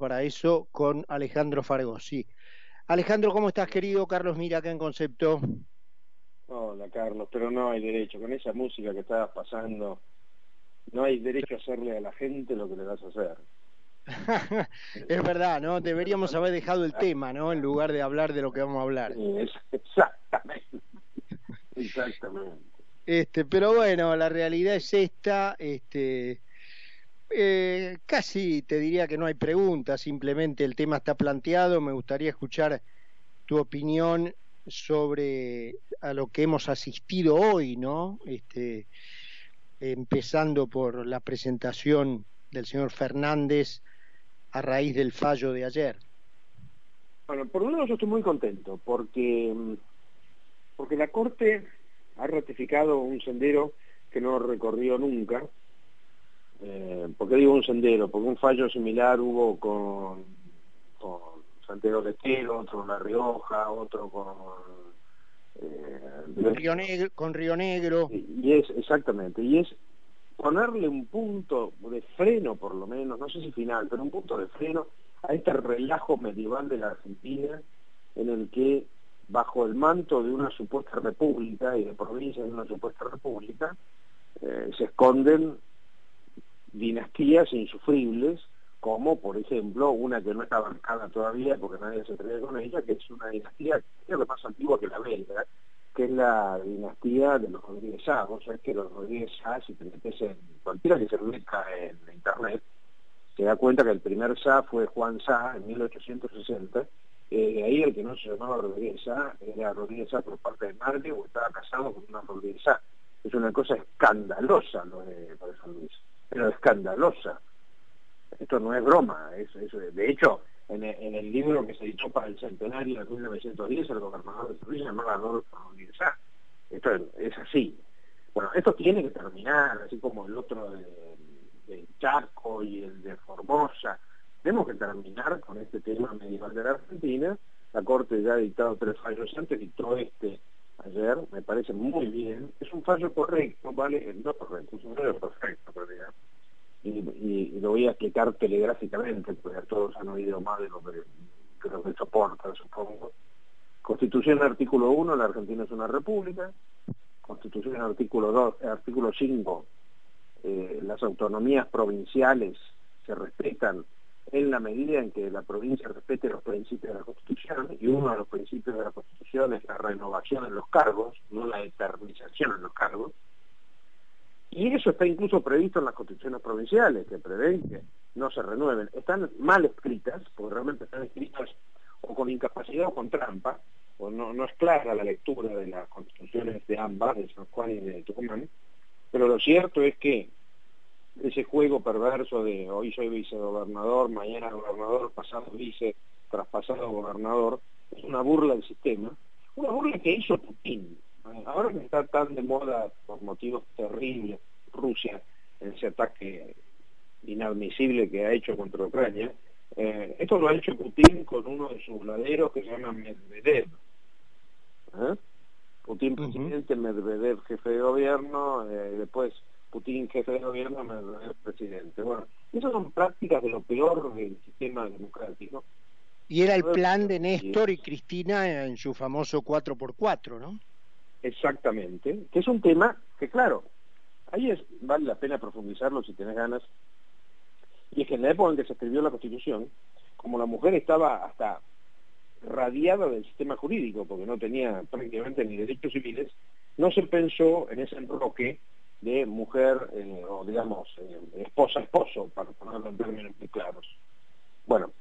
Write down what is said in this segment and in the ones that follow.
para eso con Alejandro Fargosi. Alejandro, ¿cómo estás, querido? Carlos Mira acá en Concepto. Hola, Carlos, pero no hay derecho. Con esa música que estabas pasando, no hay derecho a hacerle a la gente lo que le vas a hacer. es verdad, ¿no? Deberíamos haber dejado el tema, ¿no? En lugar de hablar de lo que vamos a hablar. exactamente. Exactamente. Este, pero bueno, la realidad es esta, este, casi te diría que no hay preguntas, simplemente el tema está planteado. Me gustaría escuchar tu opinión sobre a lo que hemos asistido hoy, ¿no? Este, empezando por la presentación del señor Fernández a raíz del fallo de ayer. Bueno, por un lado yo estoy muy contento porque porque la Corte ha ratificado un sendero que no recorrió nunca, eh, ¿Por qué digo un sendero? Porque un fallo similar hubo con, con Santiago de Estero, otro con La Rioja, otro con... Eh, Río Negro, con Río Negro. Y, es, exactamente, y es ponerle un punto de freno por lo menos, no sé si final, pero un punto de freno a este relajo medieval de la Argentina en el que bajo el manto de una supuesta república y de provincia de una supuesta república eh, se esconden dinastías insufribles, como por ejemplo una que no está bancada todavía porque nadie se atreve con ella, que es una dinastía creo que más antigua que la belga, que es la dinastía de los Rodríguez Sá. Vos sabés que los Rodríguez Sá, si te metes en cualquiera que se meta en internet, se da cuenta que el primer Sá fue Juan Sá en 1860, eh, ahí el que no se llamaba Rodríguez Sá era Rodríguez Sá por parte de madre o estaba casado con una Rodríguez Sá. Es una cosa escandalosa lo de, lo de pero escandalosa. Esto no es broma, es, de hecho, en el, libro que se editó para el centenario de 1910, el gobernador de Sevilla llamaba Adolfo Rodríguez Esto es, así. Bueno, esto tiene que terminar, así como el otro de, Chaco y el de Formosa. Tenemos que terminar con este tema medieval de la Argentina. La Corte ya ha dictado tres fallos antes, dictó este ayer, me parece muy bien. Es un fallo correcto, ¿vale? No correcto, es un fallo perfecto, y, y, lo voy a explicar telegráficamente, porque todos han oído más de lo que, lo que soporta, supongo. Constitución artículo 1, la Argentina es una república. Constitución artículo 2, artículo 5, eh, las autonomías provinciales se respetan en la medida en que la provincia respete los principios de la Constitución, y uno de los principios de la Constitución es la renovación en los cargos, no la eternización en los cargos, y eso está incluso previsto en las constituciones provinciales, que prevén que no se renueven. Están mal escritas, porque realmente están escritas o con incapacidad o con trampa, o no, no es clara la lectura de las constituciones de ambas, de San Juan y de Tucumán, pero lo cierto es que ese juego perverso de hoy soy vicegobernador, mañana gobernador, pasado vice, traspasado gobernador, es una burla del sistema, una burla que hizo Putin. Ahora que está tan de moda por motivos terribles Rusia, en ese ataque inadmisible que ha hecho contra Ucrania, eh, esto lo ha hecho Putin con uno de sus laderos que se llama Medvedev. ¿Eh? Putin presidente, Medvedev jefe de gobierno, eh, después Putin jefe de gobierno, Medvedev presidente. Bueno, esas son prácticas de lo peor del sistema democrático. Y era el plan de Néstor y Cristina en su famoso 4x4, ¿no? Exactamente, que es un tema que, claro, ahí es, vale la pena profundizarlo si tienes ganas, y es que en la época en que se escribió la Constitución, como la mujer estaba hasta radiada del sistema jurídico, porque no tenía prácticamente ni derechos civiles, no se pensó en ese enroque de mujer, eh, o digamos, eh, esposa-esposo, para ponerlo en términos muy claros. Bueno,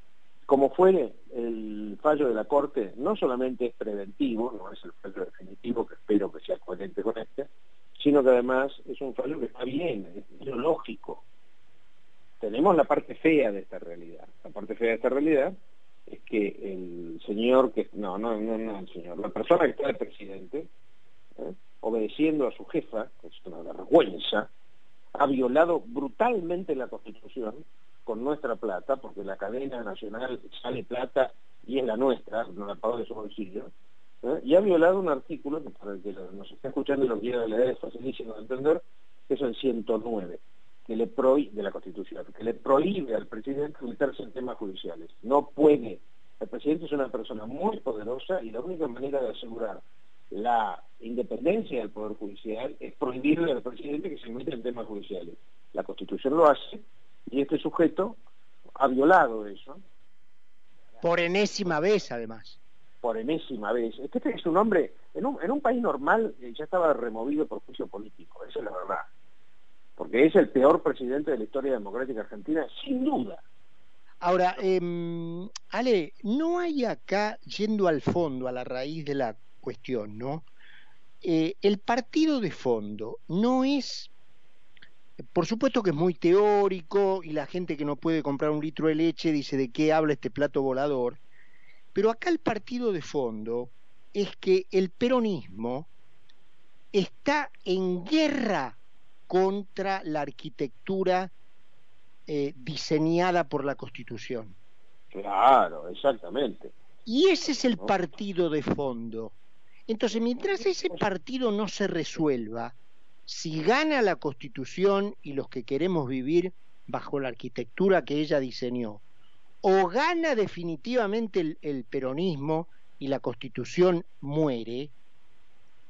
como fue el fallo de la Corte, no solamente es preventivo, no es el fallo definitivo, que espero que sea coherente con este, sino que además es un fallo que está bien, es ideológico. Tenemos la parte fea de esta realidad. La parte fea de esta realidad es que el señor que, no, no, no, no el señor, la persona que está de presidente, ¿eh? Obedeciendo a su jefa, que es una vergüenza, ha violado brutalmente la Constitución, con nuestra plata, porque la cadena nacional sale plata y es la nuestra, no la pagó de su bolsillo, ¿eh? y ha violado un artículo, para el que nos está escuchando y lo quiera leer es facilísimo de entender, que es el 109. que le prohíbe, de la Constitución, que le prohíbe al presidente meterse en temas judiciales. No puede. El presidente es una persona muy poderosa y la única manera de asegurar la independencia del Poder Judicial es prohibirle al presidente que se meta en temas judiciales. La Constitución lo hace y este sujeto ha violado eso. Por enésima vez, además. Por enésima vez. Este es un hombre, en un, en un país normal eh, ya estaba removido por juicio político, esa es la verdad. Porque es el peor presidente de la historia democrática argentina, sin duda. Ahora, eh, Ale, no hay acá, yendo al fondo, a la raíz de la cuestión, ¿no? Eh, el partido de fondo no es, por supuesto que es muy teórico y la gente que no puede comprar un litro de leche dice de qué habla este plato volador, pero acá el partido de fondo es que el peronismo está en guerra contra la arquitectura eh, diseñada por la Constitución. Claro, exactamente. Y ese es el partido de fondo. Entonces, mientras ese partido no se resuelva, si gana la Constitución y los que queremos vivir bajo la arquitectura que ella diseñó, o gana definitivamente el, peronismo y la Constitución muere,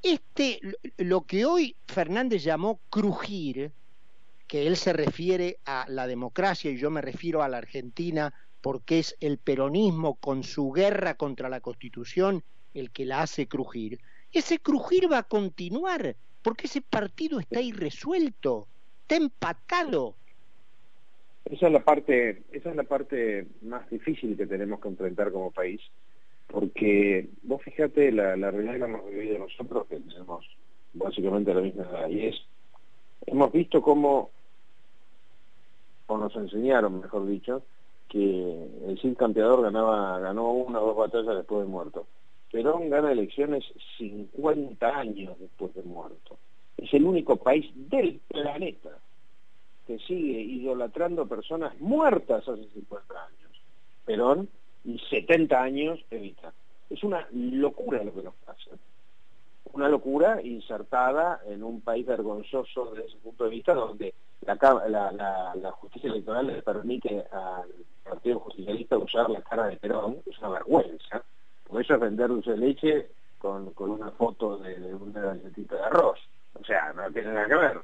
este, lo que hoy Fernández llamó crujir, que él se refiere a la democracia y yo me refiero a la Argentina porque es el peronismo con su guerra contra la Constitución el que la hace crujir, ese crujir va a continuar, porque ese partido está irresuelto, está empatado. Esa es la parte, esa es la parte más difícil que tenemos que enfrentar como país, porque vos fíjate la, la realidad que hemos vivido nosotros, que tenemos básicamente la misma edad, y es, hemos visto cómo, o nos enseñaron, mejor dicho, que el Cid Campeador ganaba, ganó una o dos batallas después de muerto. Perón gana elecciones 50 años después de muerto. Es el único país del planeta que sigue idolatrando personas muertas hace 50 años. Perón, y 70 años Evita. Es una locura lo que nos pasa. Una locura insertada en un país vergonzoso desde ese punto de vista, donde la, la, la justicia electoral le permite al Partido Justicialista usar la cara de Perón, es una vergüenza por eso es vender dulce de leche con, con una foto de, de una galletita de arroz. O sea, no tiene nada que ver.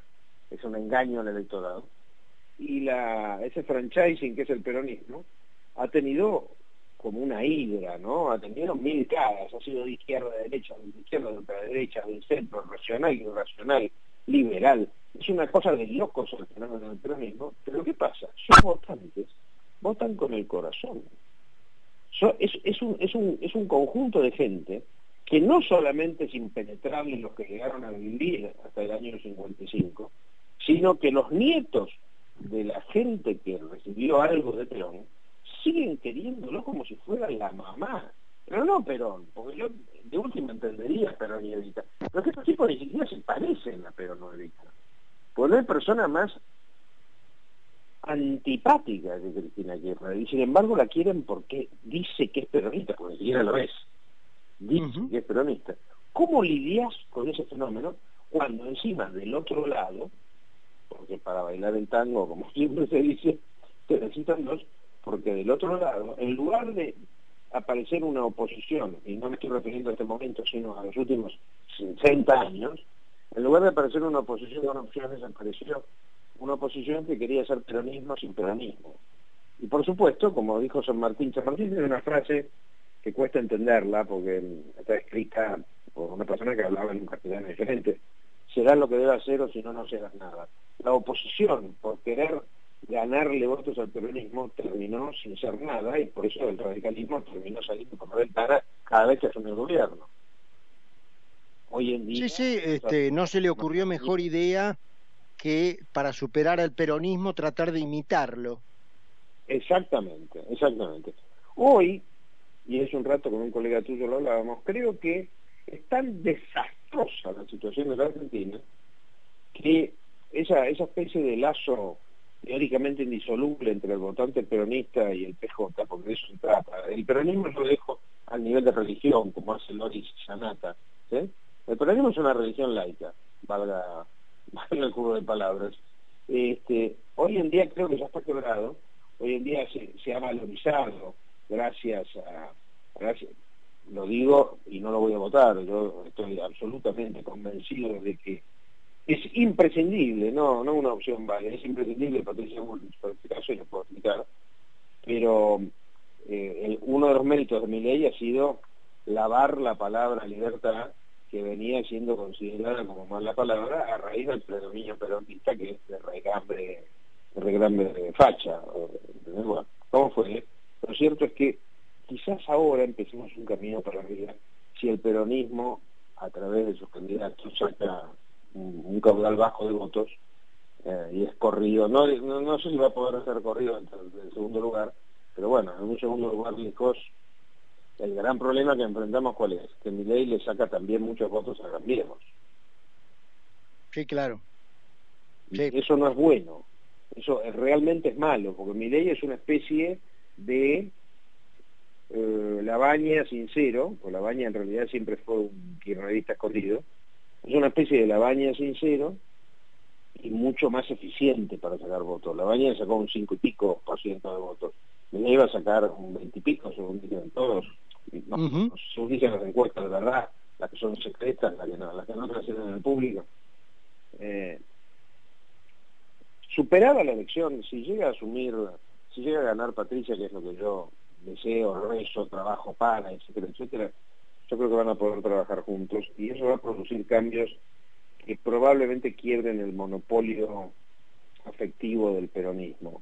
Es un engaño al electorado. Y la, ese franchising que es el peronismo ha tenido como una hidra, ¿no? Ha tenido mil caras, ha sido de izquierda a derecha, de izquierda a derecha, del centro, racional, irracional, liberal. Es una cosa de locos el fenómeno del peronismo, pero ¿qué pasa? Sus votantes votan con el corazón es, un, es, un, es un conjunto de gente que no solamente es impenetrable los que llegaron a vivir hasta el año 55, sino que los nietos de la gente que recibió algo de Perón siguen queriéndolo como si fuera la mamá. Pero no Perón, porque yo de última entendería Perón y Evita. Pero estos tipos ni siquiera se parecen a Perón o Evita. Porque no hay persona más antipática de Cristina Kirchner y sin embargo la quieren porque dice que es peronista, porque ni siquiera lo es. Dice que es peronista. ¿Cómo lidias con ese fenómeno cuando encima del otro lado, porque para bailar el tango, como siempre se dice, te necesitan dos, porque del otro lado, en lugar de aparecer una oposición, y no me estoy refiriendo a este momento, sino a los últimos 60 años, en lugar de aparecer una oposición de una opción desapareció una oposición que quería hacer peronismo sin peronismo. Y por supuesto, como dijo San Martín, San Martín tiene una frase que cuesta entenderla porque está escrita por una persona que hablaba en un castellano diferente. Serás lo que debe hacer o si no, no serás nada. La oposición, por querer ganarle votos al peronismo, terminó sin ser nada y por eso el radicalismo terminó saliendo por la ventana cada vez que asumió el gobierno. Hoy en día... Sí, sí, este, no se le ocurrió mejor idea que para superar al peronismo tratar de imitarlo. Exactamente, exactamente. Hoy, y es un rato con un colega tuyo lo hablábamos, creo que es tan desastrosa la situación de la Argentina que esa, esa especie de lazo teóricamente indisoluble entre el votante peronista y el PJ, porque de eso se trata. El peronismo lo dejo al nivel de religión, como hace Loris Sanata. El peronismo es una religión laica, valga en el juego de palabras. Este, hoy en día creo que ya está quebrado, hoy en día se, ha valorizado gracias a, gracias, lo digo y no lo voy a votar, yo estoy absolutamente convencido de que es imprescindible, no, no una opción válida, es imprescindible Patricia Bullrich, por este caso y lo puedo explicar, pero eh, uno de los méritos de mi ley ha sido lavar la palabra libertad que venía siendo considerada como mala palabra a raíz del predominio peronista que es de regambre, de facha. Bueno, ¿Cómo fue? Lo cierto es que quizás ahora empecemos un camino para arriba si el peronismo, a través de sus candidatos, saca un, caudal bajo de votos eh, y es corrido. No, no, sé si va a poder ser corrido en el segundo lugar, pero bueno, en un segundo lugar lejos el gran problema que enfrentamos cuál es, que mi ley le saca también muchos votos a Cambiemos. Sí, claro. Eso no es bueno, eso realmente es malo, porque mi ley es una especie de eh, la baña sincero, o la baña en realidad siempre fue un kirchnerista escondido, es una especie de la baña sincero y mucho más eficiente para sacar votos. La baña sacó un 5 y pico por ciento de votos. Me iba a sacar un 20 y pico, según dicen todos. No, Según dicen las encuestas, de verdad, las que son secretas, las que no, las que no trascienden en el público. Eh, superada la elección, si llega a asumir, si llega a ganar Patricia, que es lo que yo deseo, rezo, trabajo para, etcétera, etcétera, yo creo que van a poder trabajar juntos y eso va a producir cambios que probablemente quiebren el monopolio afectivo del peronismo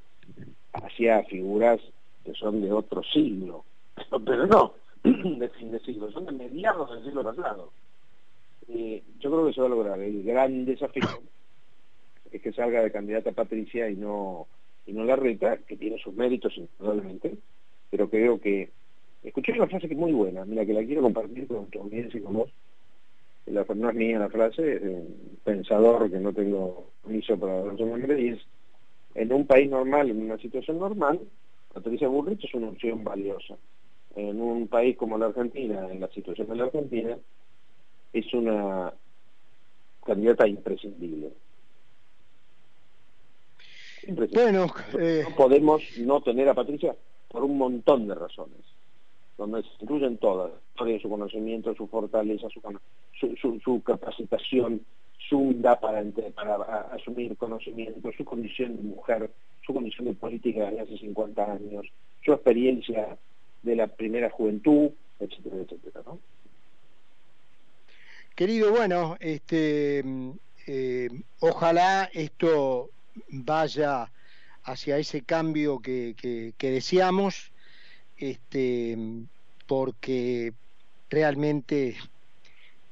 hacia figuras que son de otro siglo, pero no de fin de siglo, son de mediados del siglo pasado. Eh, yo creo que se va a lograr. El gran desafío es que salga de candidata Patricia y no y no la reta, que tiene sus méritos indudablemente, pero creo que escuché una frase que es muy buena, mira que la quiero compartir con tu audiencia y con vos. La, no es mía la frase, es un pensador que no tengo permiso para dar su nombre, y es, en un país normal, en una situación normal, Patricia Bullrich es una opción valiosa. En un país como la Argentina, en la situación de la Argentina, es una candidata imprescindible. Bueno, eh, no podemos no tener a Patricia por un montón de razones, donde se incluyen todas, su conocimiento, su fortaleza, su, su, capacitación, su humildad para, para asumir conocimiento, su condición de mujer, su condición de política de hace 50 años, su experiencia de la primera juventud, etcétera, etcétera, ¿no? Querido, bueno, este, eh, ojalá esto vaya hacia ese cambio que, que, deseamos, este, porque realmente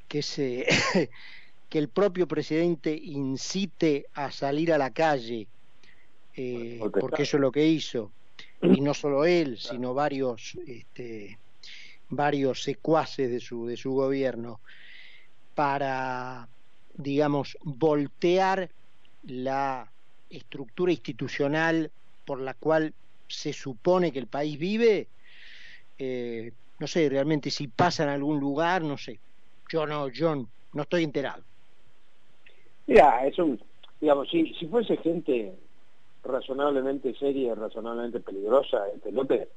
que, se, que el propio presidente incite a salir a la calle, eh, porque eso es lo que hizo, y no solo él, sino varios, este, varios secuaces de su, de su gobierno, para, digamos, voltear la estructura institucional por la cual se supone que el país vive, eh, no sé, realmente si pasa en algún lugar, no sé. Yo no, yo no estoy enterado. Mira, es un, digamos, si, si fuese gente razonablemente seria, razonablemente peligrosa, el pelote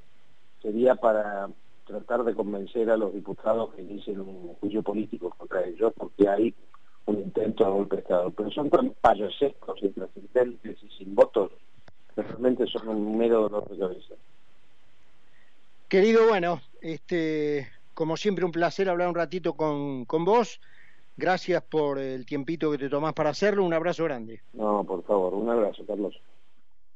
sería para tratar de convencer a los diputados que dicen un juicio político contra ellos, porque hay un intento de golpe de Estado, pero son tan payasescos, intrascendentes y sin votos, que realmente son un mero dolor de cabeza. Querido, bueno, este, como siempre un placer hablar un ratito con, con vos. Gracias por el tiempito que te tomás para hacerlo. Un abrazo grande. No, por favor, un abrazo, Carlos.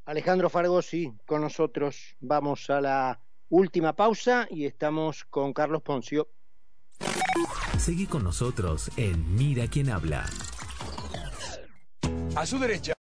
Alejandro Fargosi con nosotros. Vamos a la última pausa y estamos con Carlos Poncio. Seguí con nosotros en Mira quién habla. A su derecha.